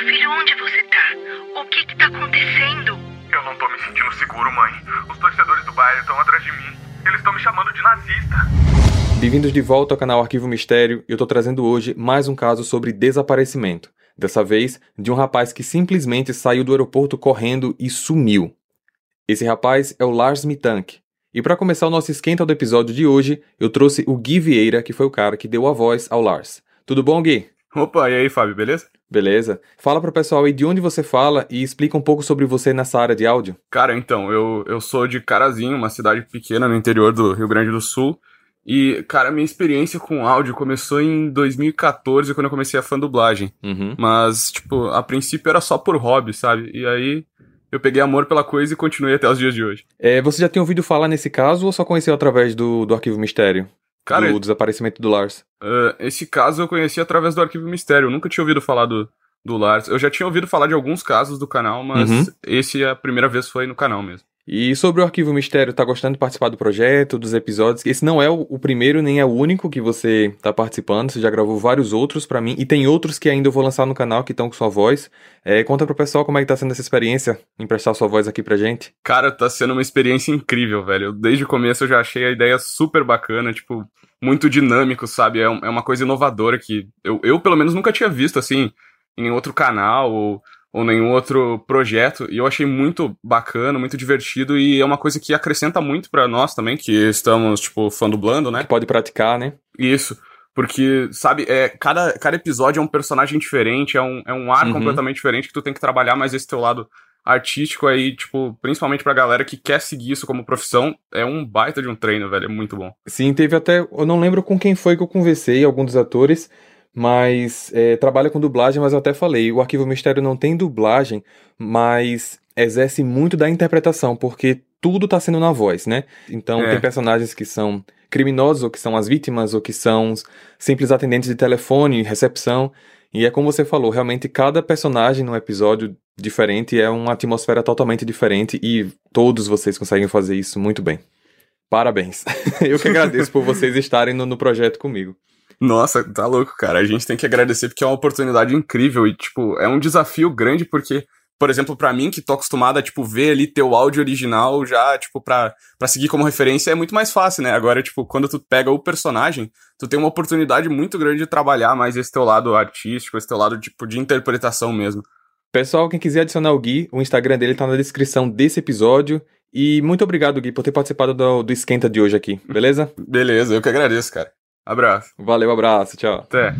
filho, onde você tá? O que que tá acontecendo? Eu não tô me sentindo seguro, mãe. Os torcedores do bairro estão atrás de mim. Eles estão me chamando de nazista. Bem-vindos de volta ao canal Arquivo Mistério. Eu tô trazendo hoje mais um caso sobre desaparecimento. Dessa vez, de um rapaz que simplesmente saiu do aeroporto correndo e sumiu. Esse rapaz é o Lars Mitank. E para começar o nosso esquenta do episódio de hoje, eu trouxe o Gui Vieira, que foi o cara que deu a voz ao Lars. Tudo bom, Gui? Opa, e aí, Fábio, beleza? Beleza. Fala pro pessoal aí de onde você fala e explica um pouco sobre você nessa área de áudio. Cara, então, eu, eu sou de Carazinho, uma cidade pequena no interior do Rio Grande do Sul. E, cara, minha experiência com áudio começou em 2014, quando eu comecei a fã dublagem. Uhum. Mas, tipo, a princípio era só por hobby, sabe? E aí eu peguei amor pela coisa e continuei até os dias de hoje. É, você já tinha ouvido falar nesse caso ou só conheceu através do, do Arquivo Mistério? Cara, do desaparecimento do Lars. Uh, esse caso eu conheci através do Arquivo Mistério. Eu nunca tinha ouvido falar do, do Lars. Eu já tinha ouvido falar de alguns casos do canal, mas Uhum. esse é a primeira vez foi no canal mesmo. E sobre o Arquivo Mistério, tá gostando de participar do projeto, dos episódios? Esse não é o, primeiro nem é o único que você tá participando, você já gravou vários outros pra mim, e tem outros que ainda eu vou lançar no canal que estão com sua voz. É, conta pro pessoal como é que tá sendo essa experiência, emprestar sua voz aqui pra gente. Cara, tá sendo uma experiência incrível, velho. Desde o começo eu já achei a ideia super bacana, tipo, muito dinâmico, sabe? É, é uma coisa inovadora que eu, eu, pelo menos, nunca tinha visto, assim, em outro canal ou, ou nenhum outro projeto. E eu achei muito bacana, muito divertido e é uma coisa que acrescenta muito pra nós também, que estamos, tipo, fã dublando, né? Que pode praticar, né? Isso. Porque, sabe, é, cada, cada episódio é um personagem diferente, é um, é um ar Uhum. completamente diferente que tu tem que trabalhar mais esse teu lado artístico aí, tipo, principalmente pra galera que quer seguir isso como profissão, é um baita de um treino, velho, é muito bom. Sim, teve até. Eu não lembro com quem foi que eu conversei, algum dos atores, mas é, trabalha com dublagem, mas eu até falei, o Arquivo Mistério não tem dublagem, mas exerce muito da interpretação, porque tudo tá sendo na voz, né? Então É. tem personagens que são criminosos, ou que são as vítimas, ou que são simples atendentes de telefone, recepção. E é como você falou, realmente cada personagem num episódio diferente é uma atmosfera totalmente diferente e todos vocês conseguem fazer isso muito bem. Parabéns. Eu que agradeço por vocês estarem no, no projeto comigo. Nossa, tá louco, cara. A gente tem que agradecer porque é uma oportunidade incrível e, tipo, é um desafio grande porque, por exemplo, pra mim, que tô acostumado a, tipo, ver ali teu áudio original já, tipo, pra, pra seguir como referência é muito mais fácil, né? Agora, tipo, quando tu pega o personagem, tu tem uma oportunidade muito grande de trabalhar mais esse teu lado artístico, esse teu lado, tipo, de interpretação mesmo. Pessoal, quem quiser adicionar o Gui, o Instagram dele tá na descrição desse episódio. E muito obrigado, Gui, por ter participado do, do esquenta de hoje aqui, beleza? Beleza, eu que agradeço, cara. Abraço. Valeu, abraço, tchau. Até.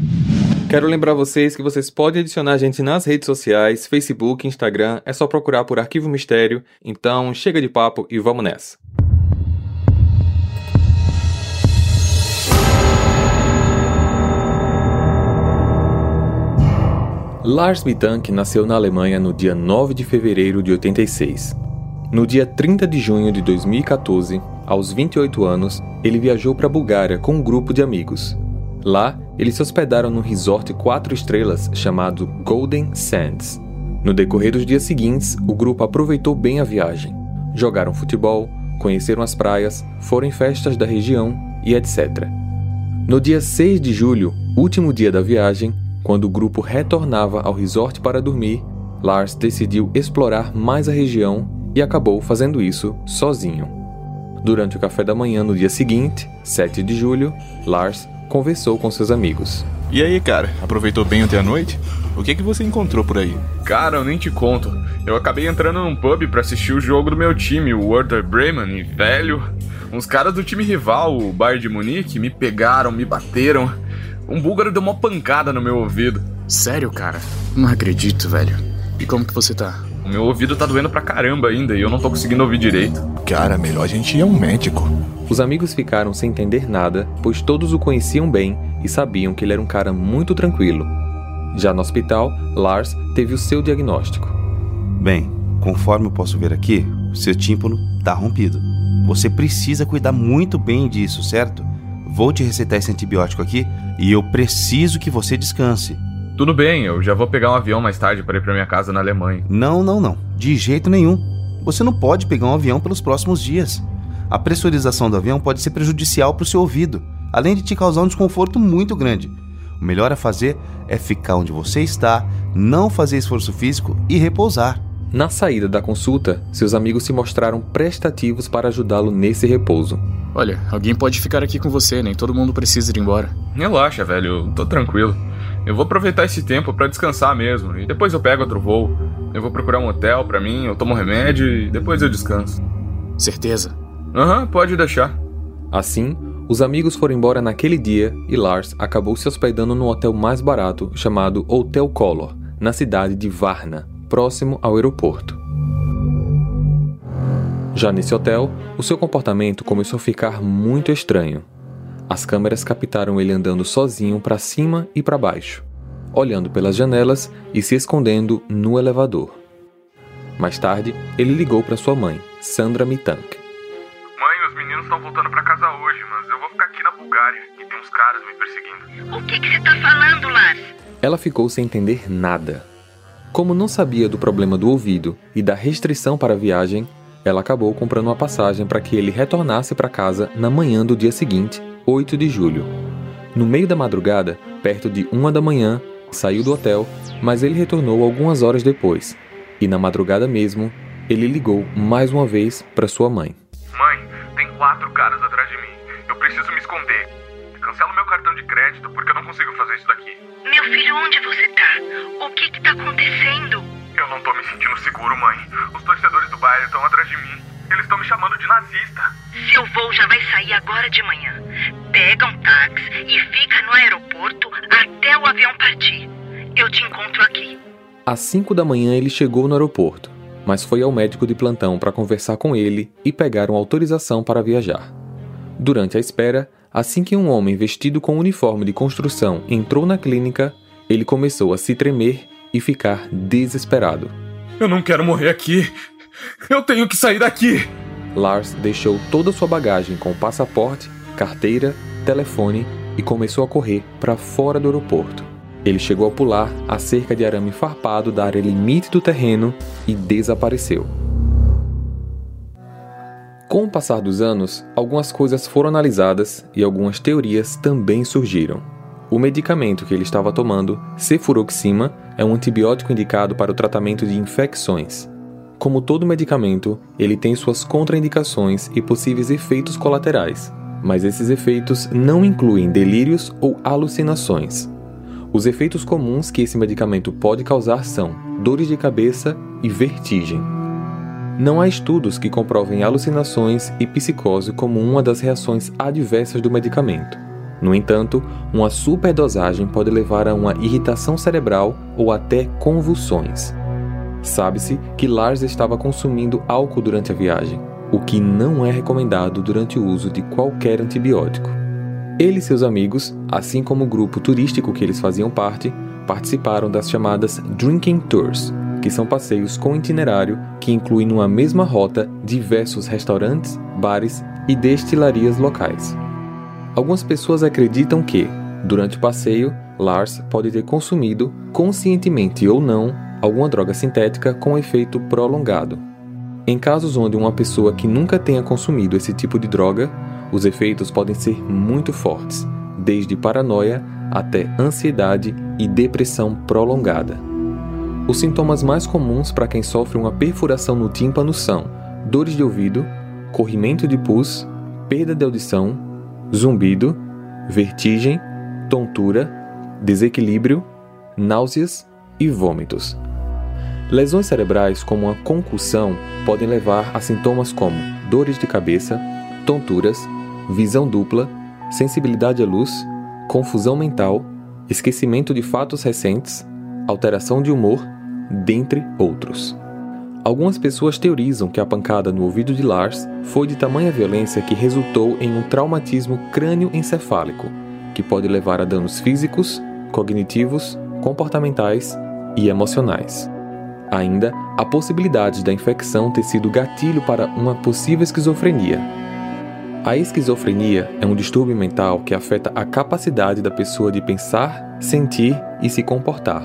Quero lembrar vocês que vocês podem adicionar a gente nas redes sociais, Facebook, Instagram, é só procurar por Arquivo Mistério. Então, chega de papo e vamos nessa. Lars Bitank nasceu na Alemanha no dia 9 de fevereiro de 86. No dia 30 de junho de 2014, aos 28 anos, ele viajou para a Bulgária com um grupo de amigos. Lá, eles se hospedaram num resort quatro estrelas chamado Golden Sands. No decorrer dos dias seguintes, o grupo aproveitou bem a viagem. Jogaram futebol, conheceram as praias, foram em festas da região e etc. No dia 6 de julho, último dia da viagem, quando o grupo retornava ao resort para dormir, Lars decidiu explorar mais a região e acabou fazendo isso sozinho. Durante o café da manhã no dia seguinte, 7 de julho, Lars conversou com seus amigos. E aí, cara, aproveitou bem ontem à noite? O que que você encontrou por aí? Cara, eu nem te conto. Eu acabei entrando num pub pra assistir o jogo do meu time, o Werder Bremen, e velho, uns caras do time rival, o Bayern de Munique, me pegaram, me bateram. Um búlgaro deu uma pancada no meu ouvido. Sério, cara? Não acredito, velho. E como que você tá? Meu ouvido tá doendo pra caramba ainda e eu não tô conseguindo ouvir direito. Cara, melhor a gente ir a um médico. Os amigos ficaram sem entender nada, pois todos o conheciam bem e sabiam que ele era um cara muito tranquilo. Já no hospital, Lars teve o seu diagnóstico. Bem, conforme eu posso ver aqui, o seu tímpano tá rompido. Você precisa cuidar muito bem disso, certo? Vou te receitar esse antibiótico aqui e eu preciso que você descanse. Tudo bem, eu já vou pegar um avião mais tarde para ir pra minha casa na Alemanha. Não, não, não. De jeito nenhum. Você não pode pegar um avião pelos próximos dias. A pressurização do avião pode ser prejudicial para o seu ouvido, além de te causar um desconforto muito grande. O melhor a fazer é ficar onde você está, não fazer esforço físico e repousar. Na saída da consulta, seus amigos se mostraram prestativos para ajudá-lo nesse repouso. Olha, alguém pode ficar aqui com você, nem todo mundo precisa ir embora. Relaxa, velho, eu tô tranquilo. Eu vou aproveitar esse tempo para descansar mesmo, e depois eu pego outro voo. Eu vou procurar um hotel para mim, eu tomo remédio e depois eu descanso. Certeza? Aham, uhum, pode deixar. Assim, os amigos foram embora naquele dia e Lars acabou se hospedando num hotel mais barato chamado Hotel Color, na cidade de Varna, próximo ao aeroporto. Já nesse hotel, o seu comportamento começou a ficar muito estranho. As câmeras captaram ele andando sozinho para cima e para baixo, olhando pelas janelas e se escondendo no elevador. Mais tarde, ele ligou para sua mãe, Sandra Mitank. Mãe, os meninos estão voltando para casa hoje, mas eu vou ficar aqui na Bulgária e tem uns caras me perseguindo. O que que você tá falando, Lars? Ela ficou sem entender nada. Como não sabia do problema do ouvido e da restrição para a viagem, ela acabou comprando uma passagem para que ele retornasse para casa na manhã do dia seguinte 8 de julho. No meio da madrugada, perto de uma da manhã, saiu do hotel, mas ele retornou algumas horas depois. E na madrugada mesmo, ele ligou mais uma vez para sua mãe. Mãe, tem quatro caras atrás de mim. Eu preciso me esconder. Cancela o meu cartão de crédito porque eu não consigo fazer isso daqui. Meu filho, onde você tá? O que que tá acontecendo? Eu não tô me sentindo seguro, mãe. Os torcedores do bairro estão atrás de mim. Eles estão me chamando de nazista. Seu voo já vai sair agora de manhã. Pega um táxi e fica no aeroporto até o avião partir. Eu te encontro aqui. Às 5 da manhã ele chegou no aeroporto, mas foi ao médico de plantão para conversar com ele e pegar uma autorização para viajar. Durante a espera, assim que um homem vestido com uniforme de construção entrou na clínica, ele começou a se tremer e ficar desesperado. Eu não quero morrer aqui. Eu tenho que sair daqui! Lars deixou toda sua bagagem com passaporte, carteira, telefone e começou a correr para fora do aeroporto. Ele chegou a pular a cerca de arame farpado da área limite do terreno e desapareceu. Com o passar dos anos, algumas coisas foram analisadas e algumas teorias também surgiram. O medicamento que ele estava tomando, cefuroxima, é um antibiótico indicado para o tratamento de infecções. Como todo medicamento, ele tem suas contraindicações e possíveis efeitos colaterais, mas esses efeitos não incluem delírios ou alucinações. Os efeitos comuns que esse medicamento pode causar são dores de cabeça e vertigem. Não há estudos que comprovem alucinações e psicose como uma das reações adversas do medicamento. No entanto, uma superdosagem pode levar a uma irritação cerebral ou até convulsões. Sabe-se que Lars estava consumindo álcool durante a viagem, o que não é recomendado durante o uso de qualquer antibiótico. Ele e seus amigos, assim como o grupo turístico que eles faziam parte, participaram das chamadas Drinking Tours, que são passeios com itinerário que incluem numa mesma rota diversos restaurantes, bares e destilarias locais. Algumas pessoas acreditam que, durante o passeio, Lars pode ter consumido, conscientemente ou não, alguma droga sintética com efeito prolongado. Em casos onde uma pessoa que nunca tenha consumido esse tipo de droga, os efeitos podem ser muito fortes, desde paranoia até ansiedade e depressão prolongada. Os sintomas mais comuns para quem sofre uma perfuração no tímpano são dores de ouvido, corrimento de pus, perda de audição, zumbido, vertigem, tontura, desequilíbrio, náuseas e vômitos. Lesões cerebrais, como a concussão, podem levar a sintomas como dores de cabeça, tonturas, visão dupla, sensibilidade à luz, confusão mental, esquecimento de fatos recentes, alteração de humor, dentre outros. Algumas pessoas teorizam que a pancada no ouvido de Lars foi de tamanha violência que resultou em um traumatismo crânioencefálico, que pode levar a danos físicos, cognitivos, comportamentais e emocionais. Ainda, a possibilidade da infecção ter sido gatilho para uma possível esquizofrenia. A esquizofrenia é um distúrbio mental que afeta a capacidade da pessoa de pensar, sentir e se comportar.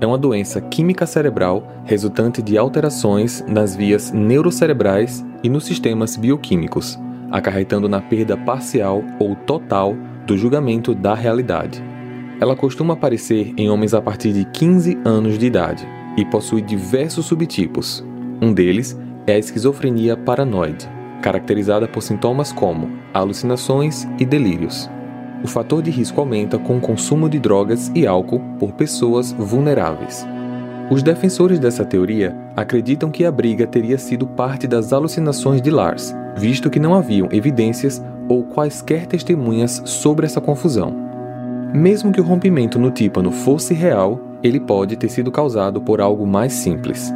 É uma doença química cerebral resultante de alterações nas vias neurocerebrais e nos sistemas bioquímicos, acarretando na perda parcial ou total do julgamento da realidade. Ela costuma aparecer em homens a partir de 15 anos de idade e possui diversos subtipos. Um deles é a esquizofrenia paranoide, caracterizada por sintomas como alucinações e delírios. O fator de risco aumenta com o consumo de drogas e álcool por pessoas vulneráveis. Os defensores dessa teoria acreditam que a briga teria sido parte das alucinações de Lars, visto que não haviam evidências ou quaisquer testemunhas sobre essa confusão. Mesmo que o rompimento no tímpano fosse real, ele pode ter sido causado por algo mais simples.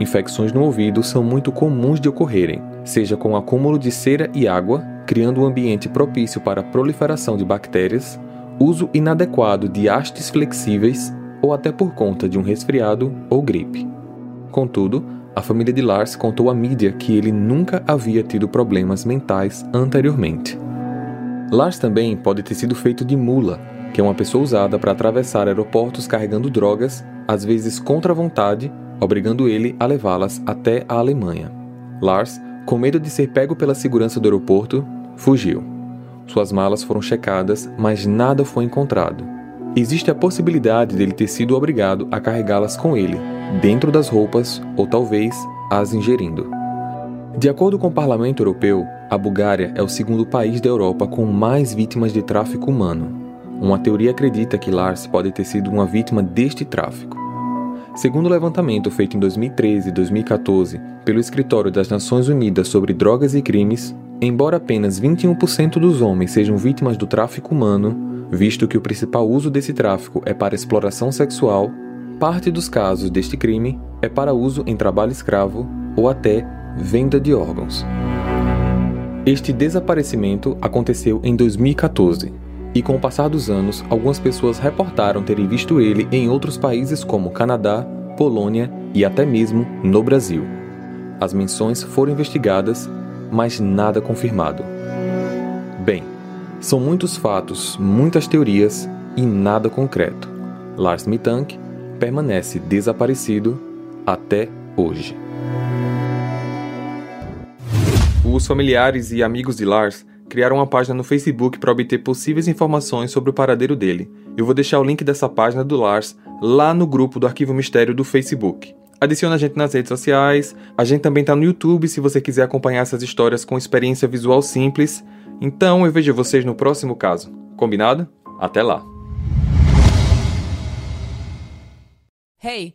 Infecções no ouvido são muito comuns de ocorrerem, seja com acúmulo de cera e água, criando um ambiente propício para a proliferação de bactérias, uso inadequado de hastes flexíveis ou até por conta de um resfriado ou gripe. Contudo, a família de Lars contou à mídia que ele nunca havia tido problemas mentais anteriormente. Lars também pode ter sido feito de mula, que é uma pessoa usada para atravessar aeroportos carregando drogas, às vezes contra a vontade, obrigando ele a levá-las até a Alemanha. Lars, com medo de ser pego pela segurança do aeroporto, fugiu. Suas malas foram checadas, mas nada foi encontrado. Existe a possibilidade dele ter sido obrigado a carregá-las com ele, dentro das roupas ou talvez as ingerindo. De acordo com o Parlamento Europeu, a Bulgária é o segundo país da Europa com mais vítimas de tráfico humano. Uma teoria acredita que Lars pode ter sido uma vítima deste tráfico. Segundo o levantamento feito em 2013 e 2014 pelo Escritório das Nações Unidas sobre Drogas e Crimes, embora apenas 21% dos homens sejam vítimas do tráfico humano, visto que o principal uso desse tráfico é para exploração sexual, Parte dos casos deste crime é para uso em trabalho escravo ou até venda de órgãos. Este desaparecimento aconteceu em 2014 e, com o passar dos anos, algumas pessoas reportaram terem visto ele em outros países como Canadá, Polônia e até mesmo no Brasil. As menções foram investigadas, mas nada confirmado. Bem, são muitos fatos, muitas teorias e nada concreto. Lars Mittank permanece desaparecido até hoje. Os familiares e amigos de Lars criaram uma página no Facebook para obter possíveis informações sobre o paradeiro dele. Eu vou deixar o link dessa página do Lars lá no grupo do Arquivo Mistério do Facebook. Adicione a gente nas redes sociais. A gente também está no YouTube se você quiser acompanhar essas histórias com experiência visual simples. Então eu vejo vocês no próximo caso. Combinado? Até lá! Hey,